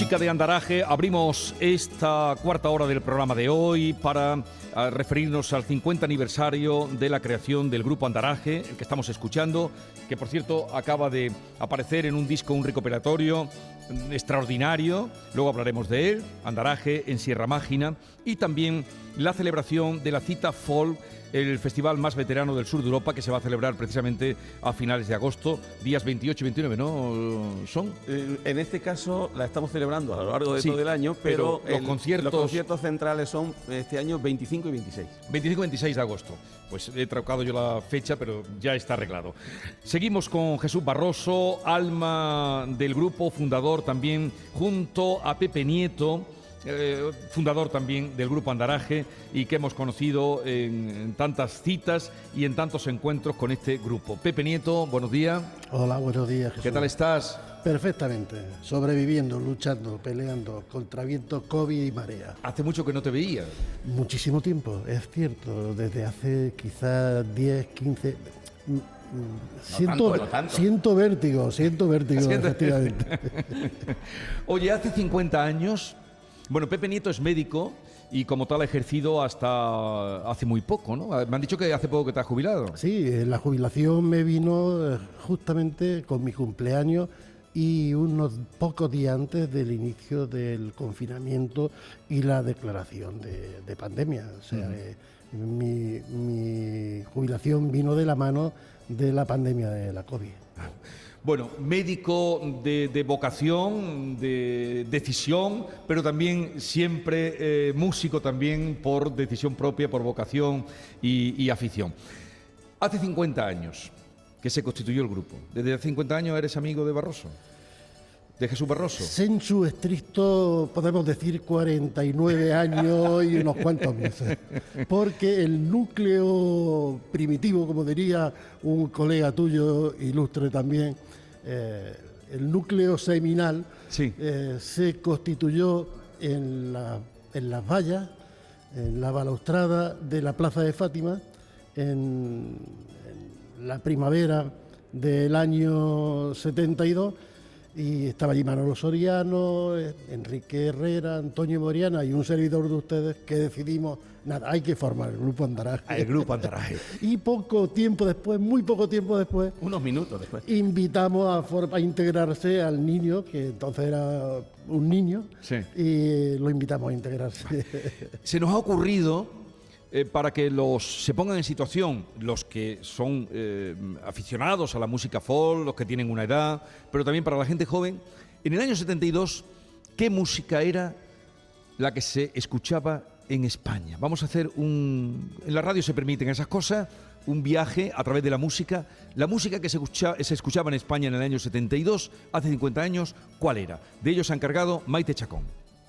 música de Andaraje. Abrimos esta cuarta hora del programa de hoy para ah, referirnos al 50 aniversario de la creación del grupo Andaraje, el que estamos escuchando, que por cierto acaba de aparecer en un disco, un recuperatorio mm, extraordinario, luego hablaremos de él, Andaraje en Sierra Mágina, y también la celebración de la cita folk el festival más veterano del sur de Europa que se va a celebrar precisamente a finales de agosto, días 28 y 29, ¿no? ¿Son? Eh, En este caso la estamos celebrando a lo largo de Sí, todo el año, pero, pero los el- conciertos- los conciertos centrales son este año 25 y 26. 25 y 26 de agosto. Pues he trocado yo la fecha, pero ya está arreglado. Seguimos con Jesús Barroso, alma del grupo, fundador también, junto a Pepe Nieto, eh, fundador también del grupo Andaraje y que hemos conocido en, en tantas citas y en tantos encuentros con este grupo. Pepe Nieto, buenos días. Hola, buenos días, Jesús. ¿Qué tal estás? Perfectamente, sobreviviendo, luchando, peleando contra viento, COVID y marea. Hace mucho que no te veía. Muchísimo tiempo, es cierto, desde hace quizás 10, 15... mm, mm, Siento, tanto, no siento vértigo, siento vértigo, efectivamente. Oye, hace 50 años, bueno, Pepe Nieto es médico y como tal ha ejercido hasta hace muy poco, ¿no? Me han dicho que hace poco que te has jubilado. Sí, eh, la jubilación me vino eh, justamente con mi cumpleaños y unos pocos días antes del inicio del confinamiento y la declaración de, de pandemia. O sea, eh, mi, mi jubilación vino de la mano de la pandemia de la COVID. Bueno, médico de, de vocación, de decisión, pero también siempre eh, músico también por decisión propia, por vocación y, y afición. Hace 50 años que se constituyó el grupo. ¿Desde hace 50 años eres amigo de Barroso? ¿De Jesús Barroso? Sensu estricto, podemos decir 49 años y unos cuantos meses. Porque el núcleo primitivo, como diría un colega tuyo, ilustre también, eh, el núcleo seminal Sí. eh, se constituyó en, la- en las vallas, en la balaustrada de la Plaza de Fátima, en, en la primavera del año 72 y estaba allí Manolo Soriano, eh, Enrique Herrera, Antonio Moriana y un servidor de ustedes que decidimos, nada, hay que formar el grupo Andaraje. El grupo Andaraje. Y poco tiempo después, muy poco tiempo después, Unos minutos después. invitamos a, integrarse al niño, que entonces era un niño, Sí. y lo invitamos a integrarse. Se nos ha ocurrido, eh, para que los se pongan en situación, los que son eh, aficionados a la música folk, los que tienen una edad, pero también para la gente joven, en el año 72, ¿qué música era la que se escuchaba en España? Vamos a hacer un... En la radio se permiten esas cosas, un viaje a través de la música. La música que se, escucha- se escuchaba en España en el año 72, hace 50 años, ¿cuál era? De ellos se ha encargado Maite Chacón.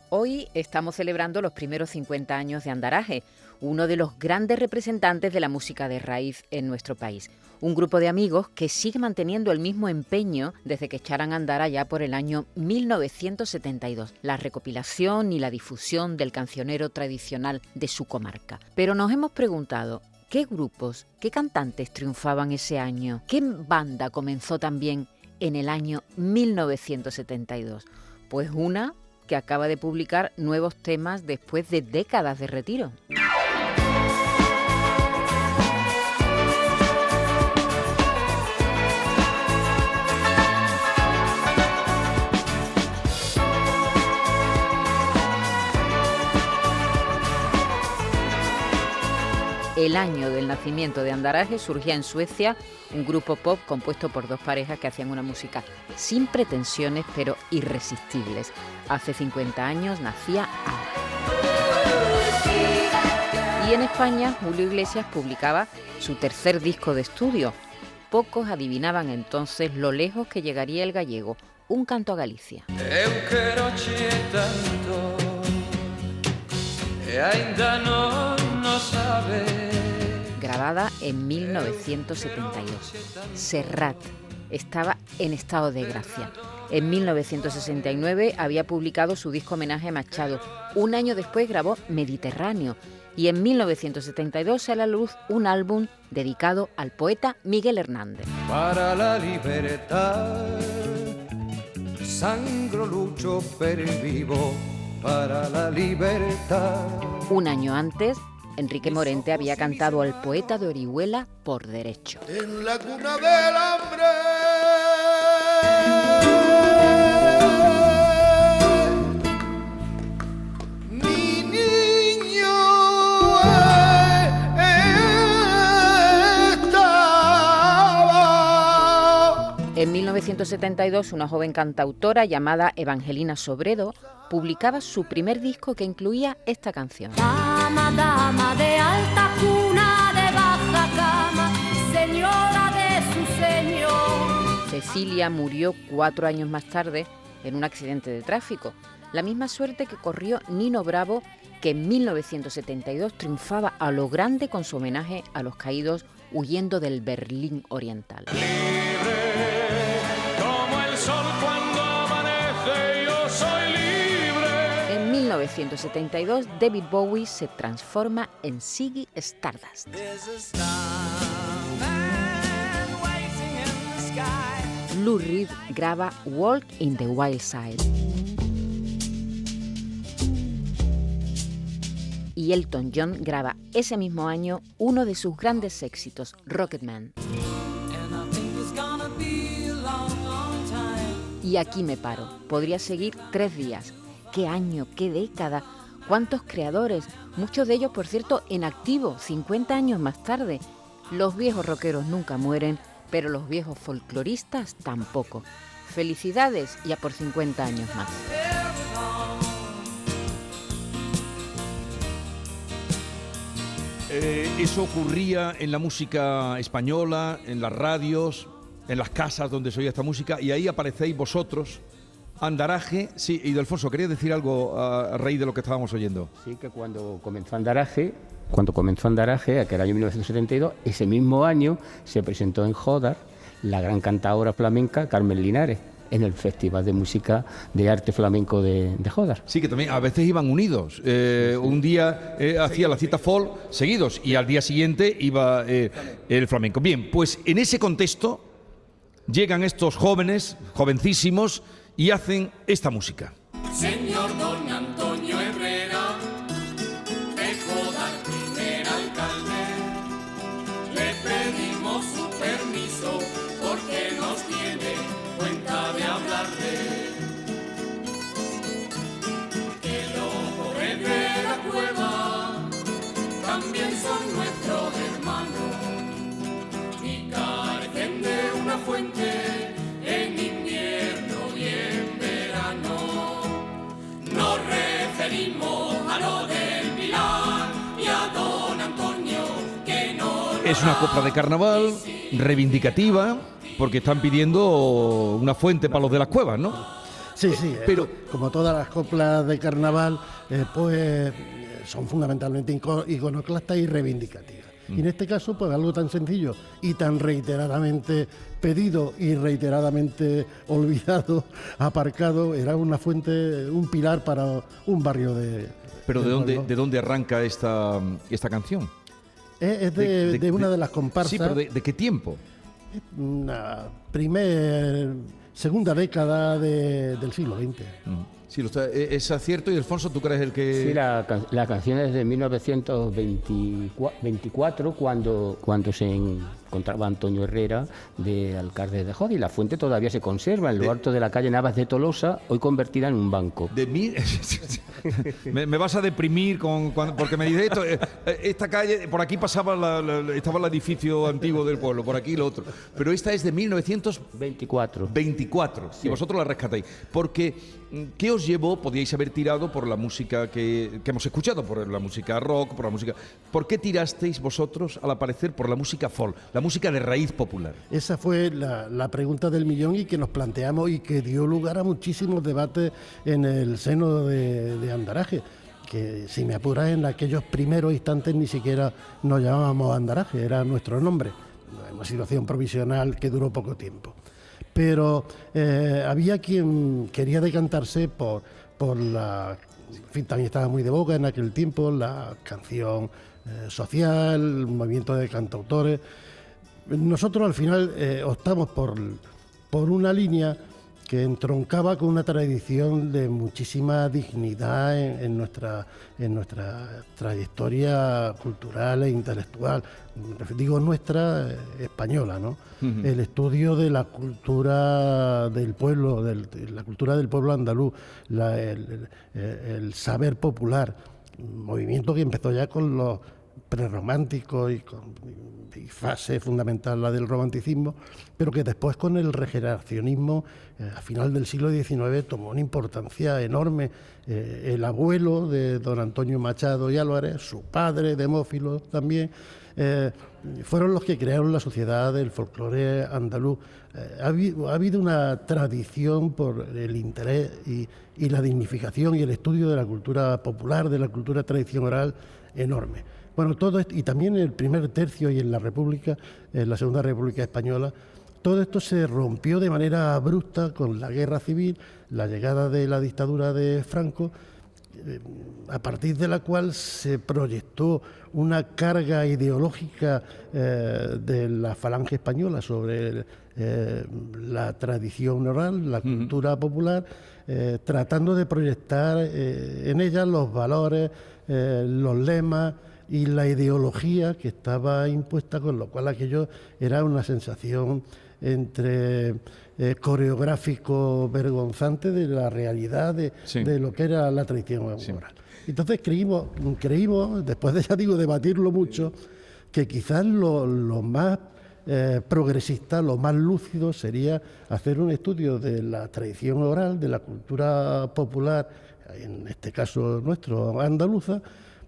Hoy estamos celebrando los primeros 50 años de Andaraje, uno de los grandes representantes de la música de raíz en nuestro país. Un grupo de amigos que sigue manteniendo el mismo empeño desde que echaran a andar allá por el año 1972, la recopilación y la difusión del cancionero tradicional de su comarca. Pero nos hemos preguntado, ¿qué grupos, qué cantantes triunfaban ese año? ¿Qué banda comenzó también en el año 1972? Pues una que acaba de publicar nuevos temas después de décadas de retiro. El año del nacimiento de Andaraje surgía en Suecia un grupo pop compuesto por dos parejas que hacían una música sin pretensiones pero irresistibles. Hace 50 años nacía Ana. Y en España Julio Iglesias publicaba su tercer disco de estudio. Pocos adivinaban entonces lo lejos que llegaría el gallego, un canto a Galicia. E ainda no sabes grabada en 1972. Serrat estaba en estado de gracia. En 1969 había publicado su disco homenaje a Machado. Un año después grabó Mediterráneo y en 1972 sale a la luz un álbum dedicado al poeta Miguel Hernández. Para la libertad, sangro lucho per vivo para la libertad. Un año antes, Enrique Morente había cantado al poeta de Orihuela por derecho. En la cuna del hambre. Mi niño estaba. En 1972, una joven cantautora llamada Evangelina Sobredo publicaba su primer disco que incluía esta canción. De alta cuna, de baja cama, señora de su señor. Cecilia murió cuatro años más tarde en un accidente de tráfico. La misma suerte que corrió Nino Bravo, que en 1972 triunfaba a lo grande con su homenaje a los caídos huyendo del Berlín Oriental. 1972, David Bowie se transforma en Ziggy Stardust. Lou Reed graba Walk in the Wild Side. Y Elton John graba ese mismo año uno de sus grandes éxitos, Rocketman. Y aquí me paro. Podría seguir tres días. ¿Qué año? ¿Qué década? ¿Cuántos creadores? Muchos de ellos, por cierto, en activo, 50 años más tarde. Los viejos rockeros nunca mueren, pero los viejos folcloristas tampoco. Felicidades y a por 50 años más. Eh, eso ocurría en la música española, en las radios, en las casas donde se oía esta música, y ahí aparecéis vosotros. Andaraje, sí, y Delfonso, ¿quería decir algo a, raíz de lo que estábamos oyendo? Sí, que cuando comenzó Andaraje, cuando comenzó Andaraje, aquel año 1972, ese mismo año se presentó en Jodar la gran cantadora flamenca Carmen Linares en el Festival de Música de Arte Flamenco de, de Jodar. Sí, que también a veces iban unidos. Eh, Un día eh, hacía la cita folk seguidos y al día siguiente iba eh, el flamenco. Bien, pues en ese contexto llegan estos jóvenes, jovencísimos, y hacen esta música. Señor don Antonio Herrera, dejó dar primer alcalde. Le pedimos su permiso porque nos tiene cuenta de hablarle. Que los de la cueva también son nuestros hermanos y carecen de una fuente Es una copla de carnaval reivindicativa porque están pidiendo una fuente para los de las cuevas, ¿no? Sí, sí, eh, pero- como todas las coplas de carnaval, eh, pues eh, son fundamentalmente ico- iconoclastas y reivindicativas. Y en este caso, pues algo tan sencillo y tan reiteradamente pedido y reiteradamente olvidado, aparcado, era una fuente, un pilar para un barrio de. Pero ¿de dónde, de dónde arranca esta, esta canción? Es, es de, de una de las comparsas. Sí, pero de, de qué tiempo? una primer, segunda década de- del siglo XX. Sí, lo está- e- es acierto y Alfonso, ¿tú crees el que...? Sí, la, can- la canción es de 1924, cuando, cuando se encontraba Antonio Herrera de alcalde de Jodi. La fuente todavía se conserva en lo alto de la calle Navas de Tolosa, hoy convertida en un banco. De mí, me, me vas a deprimir con, cuando- porque me dice esto. eh, eh, Esta calle, por aquí pasaba la- la- estaba el edificio antiguo del pueblo, por aquí lo otro. Pero esta es de 1924 24. y vosotros la rescatáis. Porque, mm, ¿qué os llevó? Podíais haber tirado por la música que, que hemos escuchado, por la música rock, por la música. ¿Por qué tirasteis vosotros, al aparecer, por la música folk, la música de raíz popular? Esa fue la, pregunta del millón y que nos planteamos y que dio lugar a muchísimos debates en el seno de, de Andaraje. que si me apuras en aquellos primeros instantes ni siquiera nos llamábamos Andaraje, era nuestro nombre, una situación provisional que duró poco tiempo. Pero eh, había quien quería decantarse por, por la, en fin, también estaba muy de boca en aquel tiempo, la canción eh, social, el movimiento de cantautores. Nosotros al final eh, optamos por, por una línea que entroncaba con una tradición de muchísima dignidad en, en nuestra, en nuestra trayectoria cultural e intelectual. Digo nuestra eh, española, ¿no? El estudio de la cultura del pueblo, del- de la cultura del pueblo andaluz, la- el, el- el saber popular, movimiento que empezó ya con los prerrománticos y con fase fundamental la del romanticismo, pero que después con el regeneracionismo eh, a final del siglo XIX tomó una importancia enorme. Eh, el abuelo de don Antonio Machado y Álvarez, su padre, Demófilo también, eh, fueron los que crearon la sociedad del folclore andaluz. Ha, habido, ha habido una tradición por el interés y, y la dignificación y el estudio de la cultura popular, de la cultura tradición oral enorme. Bueno, todo esto, y también en el primer tercio y en la República, en la Segunda República Española, todo esto se rompió de manera abrupta con la guerra civil, la llegada de la dictadura de Franco, eh, a partir de la cual se proyectó una carga ideológica eh, de la falange española sobre eh, la tradición oral, la cultura popular, eh, tratando de proyectar en ella los valores, los lemas y la ideología que estaba impuesta, con lo cual aquello era una sensación entre eh, coreográfico vergonzante de la realidad de, Sí. de lo que era la tradición oral. Entonces creímos, creímos, después de ya digo debatirlo mucho, que quizás lo, lo más eh, progresista, lo más lúcido sería hacer un estudio de la tradición oral, de la cultura popular, en este caso nuestro, andaluza,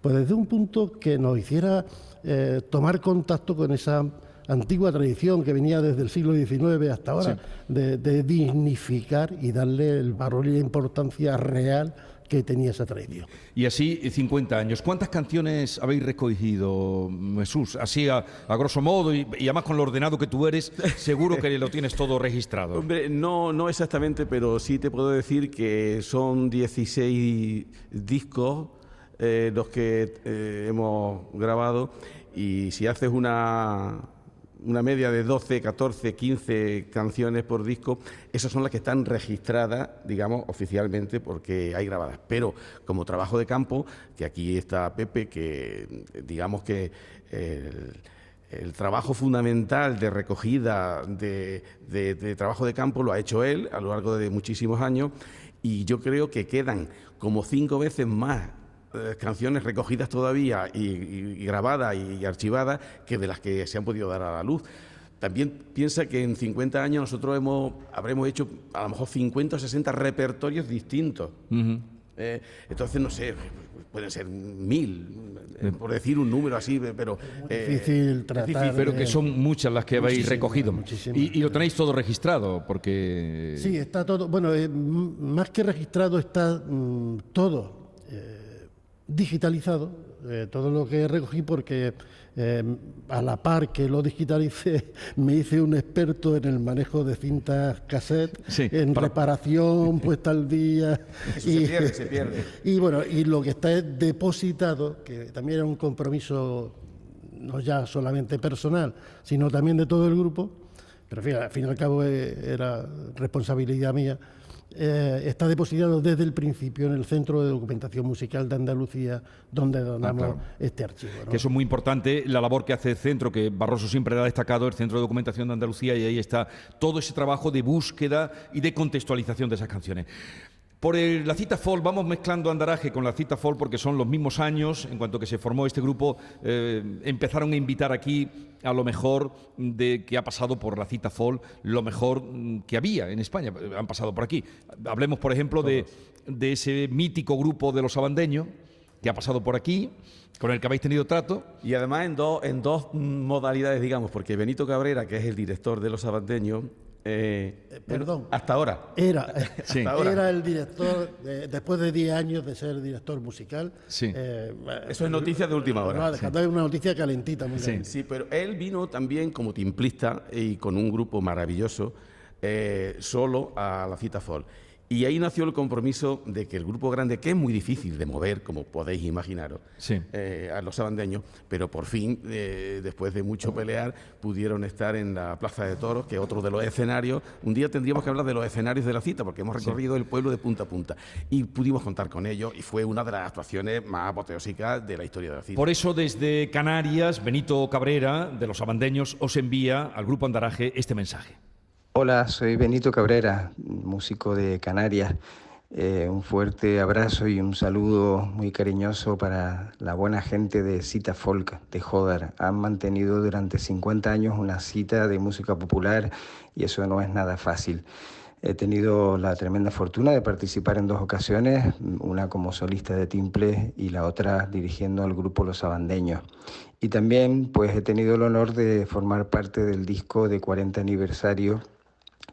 pues desde un punto que nos hiciera eh, tomar contacto con esa antigua tradición que venía desde el siglo XIX hasta ahora, de, de dignificar y darle el valor y la importancia real que tenía esa tradición. Y así, eh, 50 años. ¿Cuántas canciones habéis recogido, Jesús? Así, a, a grosso modo, y, y además con lo ordenado que tú eres, seguro que lo tienes todo registrado. Hombre, no, no exactamente, pero sí te puedo decir que son 16 discos eh, los que eh, hemos grabado y si haces una, una media de 12, 14, 15 canciones por disco, esas son las que están registradas, digamos, oficialmente porque hay grabadas. Pero como trabajo de campo, que aquí está Pepe, que digamos que... el- trabajo fundamental de recogida de, de- de trabajo de campo lo ha hecho él a lo largo de muchísimos años y yo creo que quedan como cinco veces más eh, canciones recogidas todavía y, y- y grabadas y, y archivadas que de las que se han podido dar a la luz. También piensa que en 50 años nosotros hemos, habremos hecho a lo mejor 50 o 60 repertorios distintos. Eh, entonces, no sé, pueden ser mil, eh, por decir un número así, pero... eh, difícil tratar difícil. Pero que son muchas las que habéis Muchísimas, recogido. muchísimas. Y, y lo tenéis todo registrado, porque... Sí, está todo, bueno, eh, más que registrado está mm, todo eh, digitalizado, eh, todo lo que recogí porque eh, a la par que lo digitalicé me hice un experto en el manejo de cintas cassette, Sí, en para- reparación, puesta al día. Eso se pierde, se pierde. Y bueno, y lo que está es depositado, que también era un compromiso no ya solamente personal, sino también de todo el grupo, pero al fin y al cabo eh, era responsabilidad mía, eh, está depositado desde el principio en el Centro de Documentación Musical de Andalucía, donde donamos claro. este archivo. ¿no? Que eso es muy importante, la labor que hace el centro, que Barroso siempre ha destacado, el Centro de Documentación de Andalucía, y ahí está todo ese trabajo de búsqueda y de contextualización de esas canciones. Por el- la cita folk, vamos mezclando Andaraje con la cita folk porque son los mismos años, en cuanto que se formó este grupo, eh, empezaron a invitar aquí a lo mejor de que ha pasado por la cita folk, lo mejor mm, que había en España, han pasado por aquí. Hablemos, por ejemplo, de, de ese mítico grupo de los abandeños, que ha pasado por aquí, con el que habéis tenido trato. Y además en, dos en dos modalidades, digamos, porque Benito Cabrera, que es el director de Los Abandeños, Eh, Eh, bueno, perdón. hasta ahora. Era, Sí. Hasta ahora. era el director, después de 10 años de ser director musical. Sí. eh, Eso es noticia de última hora. No, dejando ahí una noticia calentita, muy Sí. calentita. Sí, pero él vino también como timplista y con un grupo maravilloso, eh, solo a la cita folk. Y ahí nació el compromiso de que el grupo grande, que es muy difícil de mover, como podéis imaginaros, Sí. eh, a los sabandeños, pero por fin, eh, después de mucho pelear, pudieron estar en la Plaza de Toros, que es otro de los escenarios. Un día tendríamos que hablar de los escenarios de la cita, porque hemos recorrido el pueblo de punta a punta. Y pudimos contar con ellos, y fue una de las actuaciones más apoteósicas de la historia de la cita. Por eso desde Canarias, Benito Cabrera, de los abandeños, os envía al Grupo Andaraje este mensaje. Hola, soy Benito Cabrera, músico de Canarias. Eh, un fuerte abrazo y un saludo muy cariñoso para la buena gente de Cita Folk de Jodar. Han mantenido durante 50 años una cita de música popular y eso no es nada fácil. He tenido la tremenda fortuna de participar en dos ocasiones, una como solista de timple y la otra dirigiendo al grupo Los Abandeños. Y también pues he tenido el honor de formar parte del disco de 40 aniversario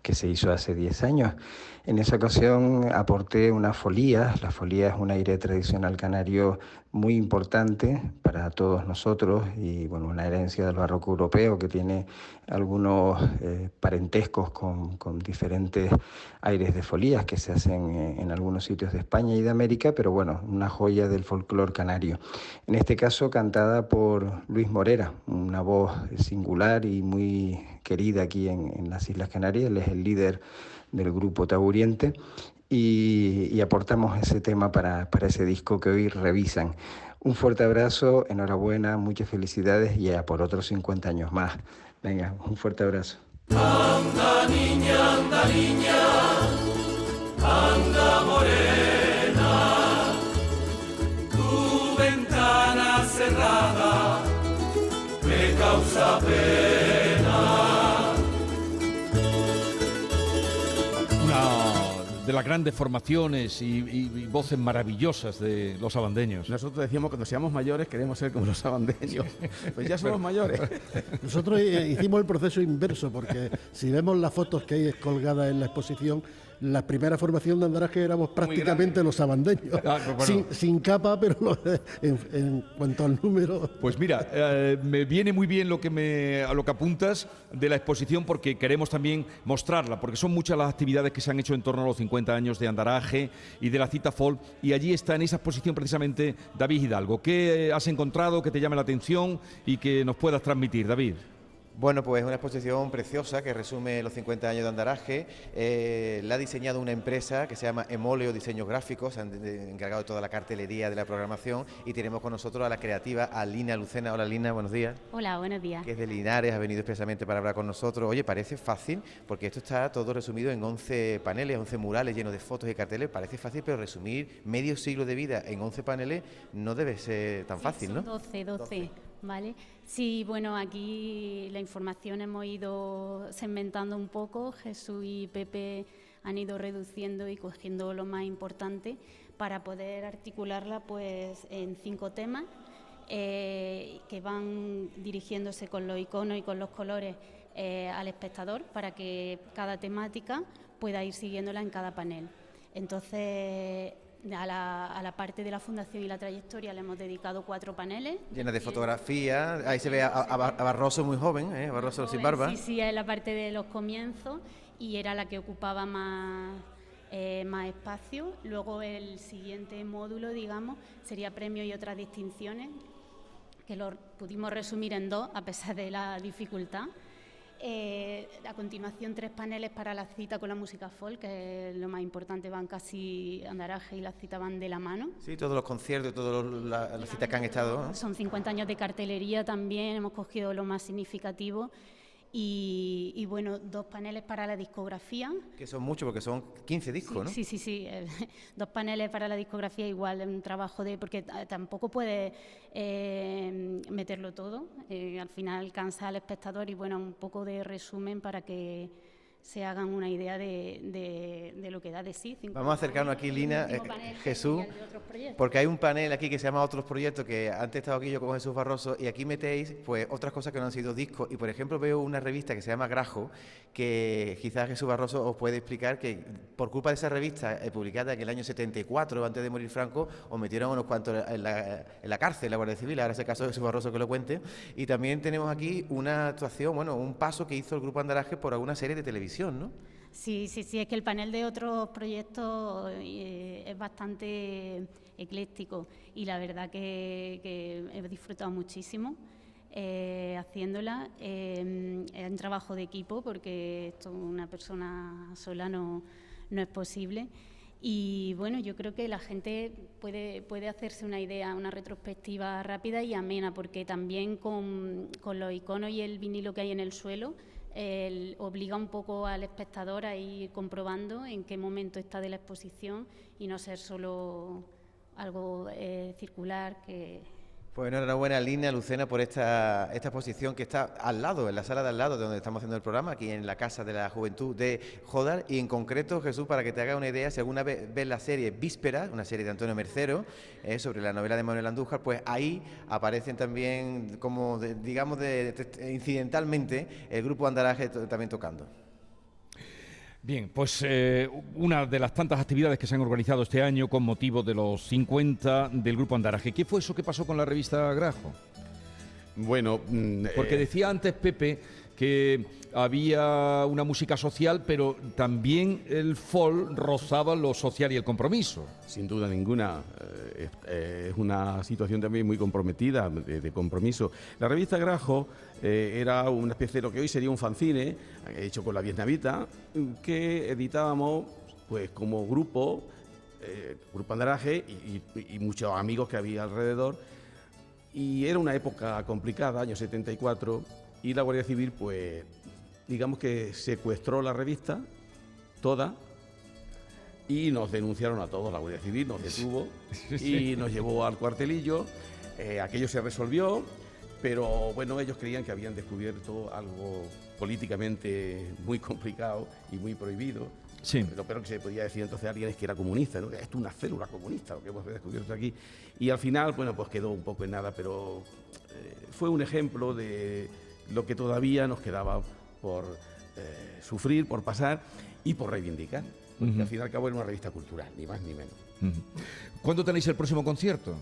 que se hizo hace 10 años. En esa ocasión aporté una folía. La folía es un aire tradicional canario muy importante para todos nosotros y bueno, una herencia del barroco europeo que tiene algunos eh, parentescos con, con diferentes aires de folías que se hacen eh, en algunos sitios de España y de América, pero bueno, una joya del folclore canario. En este caso cantada por Luis Morera, una voz singular y muy querida aquí en, en las Islas Canarias. Él es el líder del grupo Taburiente y, aportamos ese tema para, para ese disco que hoy revisan. Un fuerte abrazo, enhorabuena, muchas felicidades y ya por otros 50 años más. Venga, un fuerte abrazo. Anda niña, anda niña, anda de las grandes formaciones y, y- y voces maravillosas de los abandeños. Nosotros decíamos que cuando seamos mayores queremos ser como los sabandeños. Pues ya somos mayores. Nosotros eh, hicimos el proceso inverso, porque si vemos las fotos que hay colgadas en la exposición, la primera formación de andaraje éramos prácticamente los sabandeños, Ah, pues bueno. sin, sin capa, pero en, en cuanto al número... Pues mira, eh, me viene muy bien lo que, me, a lo que apuntas de la exposición porque queremos también mostrarla, porque son muchas las actividades que se han hecho en torno a los 50 años de Andaraje y de la cita folk, y allí está en esa exposición precisamente David Hidalgo. ¿Qué has encontrado que te llame la atención y que nos puedas transmitir, David? Bueno, pues es una exposición preciosa que resume los 50 años de andaraje. Eh, la ha diseñado una empresa que se llama Emoleo Diseños Gráficos, se han encargado de toda la cartelería de la programación y tenemos con nosotros a la creativa Alina Lucena. Hola Lina, buenos días. Hola, buenos días. Que es de Linares, ha venido expresamente para hablar con nosotros. Oye, parece fácil, porque esto está todo resumido en 11 paneles, 11 murales llenos de fotos y carteles. Parece fácil, pero resumir medio siglo de vida en 11 paneles no debe ser tan Sí, fácil, ¿no? 12, 12, ¿vale? Sí, bueno, aquí la información hemos ido segmentando un poco. Jesús y Pepe han ido reduciendo y cogiendo lo más importante para poder articularla pues en cinco temas eh, que van dirigiéndose con los iconos y con los colores eh, al espectador para que cada temática pueda ir siguiéndola en cada panel. Entonces, a la, a la parte de la fundación y la trayectoria le hemos dedicado cuatro paneles. Llena de fotografías. Ahí se ve a, a- a Barroso muy joven, ¿eh? Barroso sin barba. Sí, sí, es la parte de los comienzos y era la que ocupaba más, eh, más espacio. Luego el siguiente módulo, digamos, sería premios y otras distinciones, que lo pudimos resumir en dos a pesar de la dificultad. Eh, a continuación, tres paneles para la cita con la música folk, que es lo más importante, van casi andaraje y la cita van de la mano. Sí, todos los conciertos, todas la- las citas que han estado. ¿no? Son 50 años de cartelería también, hemos cogido lo más significativo. Y, y bueno, dos paneles para la discografía. Que son muchos, porque son 15 discos, ¿no? Sí, sí, sí. eh, dos paneles para la discografía igual, un trabajo de... porque eh, tampoco puede eh, meterlo todo. eh, al final cansa al espectador y bueno, un poco de resumen para que se hagan una idea de, de, lo que da de sí. Vamos a acercarnos aquí, Lina, eh, Jesús, porque hay un panel aquí que se llama Otros Proyectos, que antes he estado aquí yo con Jesús Barroso, y aquí metéis pues otras cosas que no han sido discos, y por ejemplo veo una revista que se llama Grajo, que quizás Jesús Barroso os puede explicar que por culpa de esa revista eh, publicada en el año 74, antes de morir Franco, os metieron unos cuantos en la, en la cárcel, la Guardia Civil, ahora es el caso de Jesús Barroso que lo cuente, y también tenemos aquí una actuación, bueno, un paso que hizo el Grupo Andaraje por alguna serie de televisión ¿no? Sí, sí, sí, es que el panel de otros proyectos eh, es bastante ecléctico y la verdad que, he disfrutado muchísimo eh, haciéndola. Eh, es un trabajo de equipo porque esto una persona sola no, no es posible. Y bueno, yo creo que la gente puede, puede hacerse una idea, una retrospectiva rápida y amena, porque también con, con los iconos y el vinilo que hay en el suelo, obliga un poco al espectador a ir comprobando en qué momento está de la exposición y no ser solo algo eh, circular que pues enhorabuena Lina Lucena por esta, esta exposición que está al lado, en la sala de al lado de donde estamos haciendo el programa, aquí en la Casa de la Juventud de Jodar. Y en concreto, Jesús, para que te haga una idea, si alguna vez ves la serie Víspera, una serie de Antonio Mercero, eh, sobre la novela de Manuel Andújar, pues ahí aparecen también, como digamos, de, incidentalmente, el grupo Andaraje también tocando. Bien, pues eh, una de las tantas actividades que se han organizado este año con motivo de los 50 del Grupo Andaraje. ¿Qué fue eso que pasó con la revista Grajo? Bueno, mm, porque eh, decía antes Pepe que había una música social, pero también el folk rozaba lo social y el compromiso. Sin duda ninguna, eh, es una situación también muy comprometida, de, compromiso. La revista Grajo eh, era una especie de lo que hoy sería un fanzine, hecho con la vietnamita, que editábamos pues como grupo, eh, Grupo Andaraje y muchos amigos que había alrededor. Y era una época complicada, año 74, y la Guardia Civil, pues, digamos que secuestró la revista, toda, y nos denunciaron a todos, la Guardia Civil nos detuvo y nos llevó al cuartelillo. Eh, aquello se resolvió, pero bueno, ellos creían que habían descubierto algo políticamente muy complicado y muy prohibido. Sí. Lo peor que se podía decir entonces a alguien es que era comunista, ¿no? Esto es una célula comunista, lo que hemos descubierto aquí. Y al final, bueno, pues quedó un poco en nada, pero eh, fue un ejemplo de, lo que todavía nos quedaba por eh, sufrir, por pasar y por reivindicar. Porque al fin y al cabo era una revista cultural, ni más ni menos. ¿Cuándo tenéis el próximo concierto?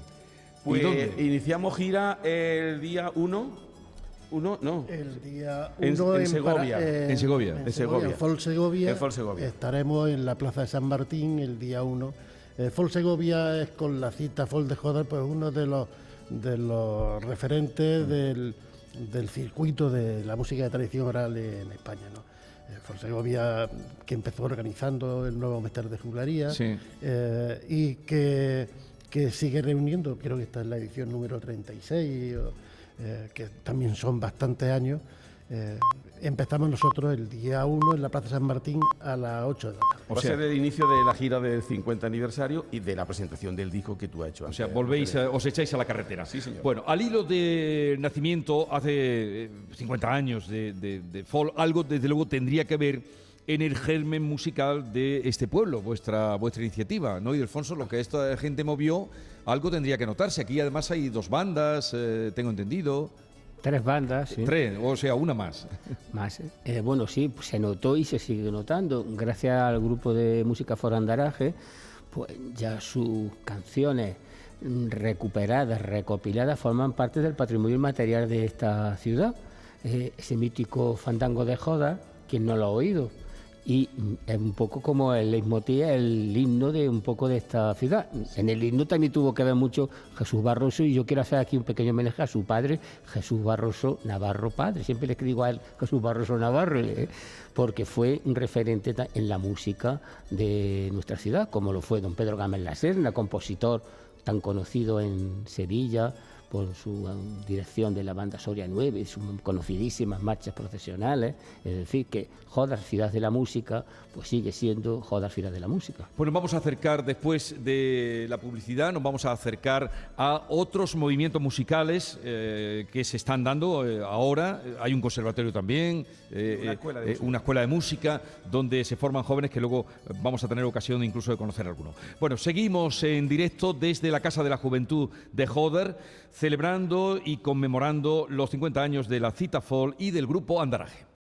Pues iniciamos gira el día 1 uno, no. El día 1 en, Segovia. en, Segovia. En Segovia. En Fol Segovia. Estaremos en la Plaza de San Martín el día 1. Eh, Fol Segovia es con la cita Fol de Joder, pues uno de los, de los referentes del del circuito de la música de tradición oral en España. ¿no? Eh, Segovia, que empezó organizando el nuevo Mester de Juglaría eh, y que, que, sigue reuniendo, creo que esta es la edición número 36, eh, que también son bastantes años. Eh, empezamos nosotros el día 1 en la Plaza San Martín a las 8 de la tarde. Va a ser el inicio de la gira del 50 aniversario y de la presentación del disco que tú has hecho. O sea, volvéis, os echáis a la carretera. Sí, señor. Bueno, al hilo de nacimiento, hace 50 eh, años de, de, folk, algo desde luego tendría que ver en el germen musical de este pueblo, vuestra, vuestra iniciativa, ¿no? Y Alfonso, lo que esta gente movió, algo tendría que notarse. Aquí además hay dos bandas, eh, tengo entendido. Tres bandas, sí. Tres, o sea, una más. Más. Eh, bueno, sí, se notó y se sigue notando. Gracias al grupo de música Forandaraje, pues ya sus canciones recuperadas, recopiladas, forman parte del patrimonio material de esta ciudad. Eh, ese mítico fandango de Joda, quien no lo ha oído, y es un poco como el leitmotiv, el himno de un poco de esta ciudad. En el himno también tuvo que ver mucho Jesús Barroso y yo quiero hacer aquí un pequeño homenaje a su padre, Jesús Barroso Navarro Padre. Siempre le digo a él Jesús Barroso Navarro, eh, porque fue un referente en la música de nuestra ciudad, como lo fue don Pedro Gámez La Serna, compositor tan conocido en Sevilla por su um, dirección de la banda Soria 9 y sus conocidísimas marchas profesionales. Es decir, que Jodar, ciudad de la música, pues sigue siendo Jodar, ciudad de la música. Pues nos vamos a acercar después de la publicidad, nos vamos a acercar a otros movimientos musicales eh, que se están dando eh, ahora. Hay un conservatorio también, eh, Una escuela de eh, música. una escuela de música donde se forman jóvenes que luego eh, vamos a tener ocasión incluso de conocer algunos. Bueno, seguimos en directo desde la Casa de la Juventud de Joder, celebrando y conmemorando los 50 años de la Cita Fall y del grupo Andaraje.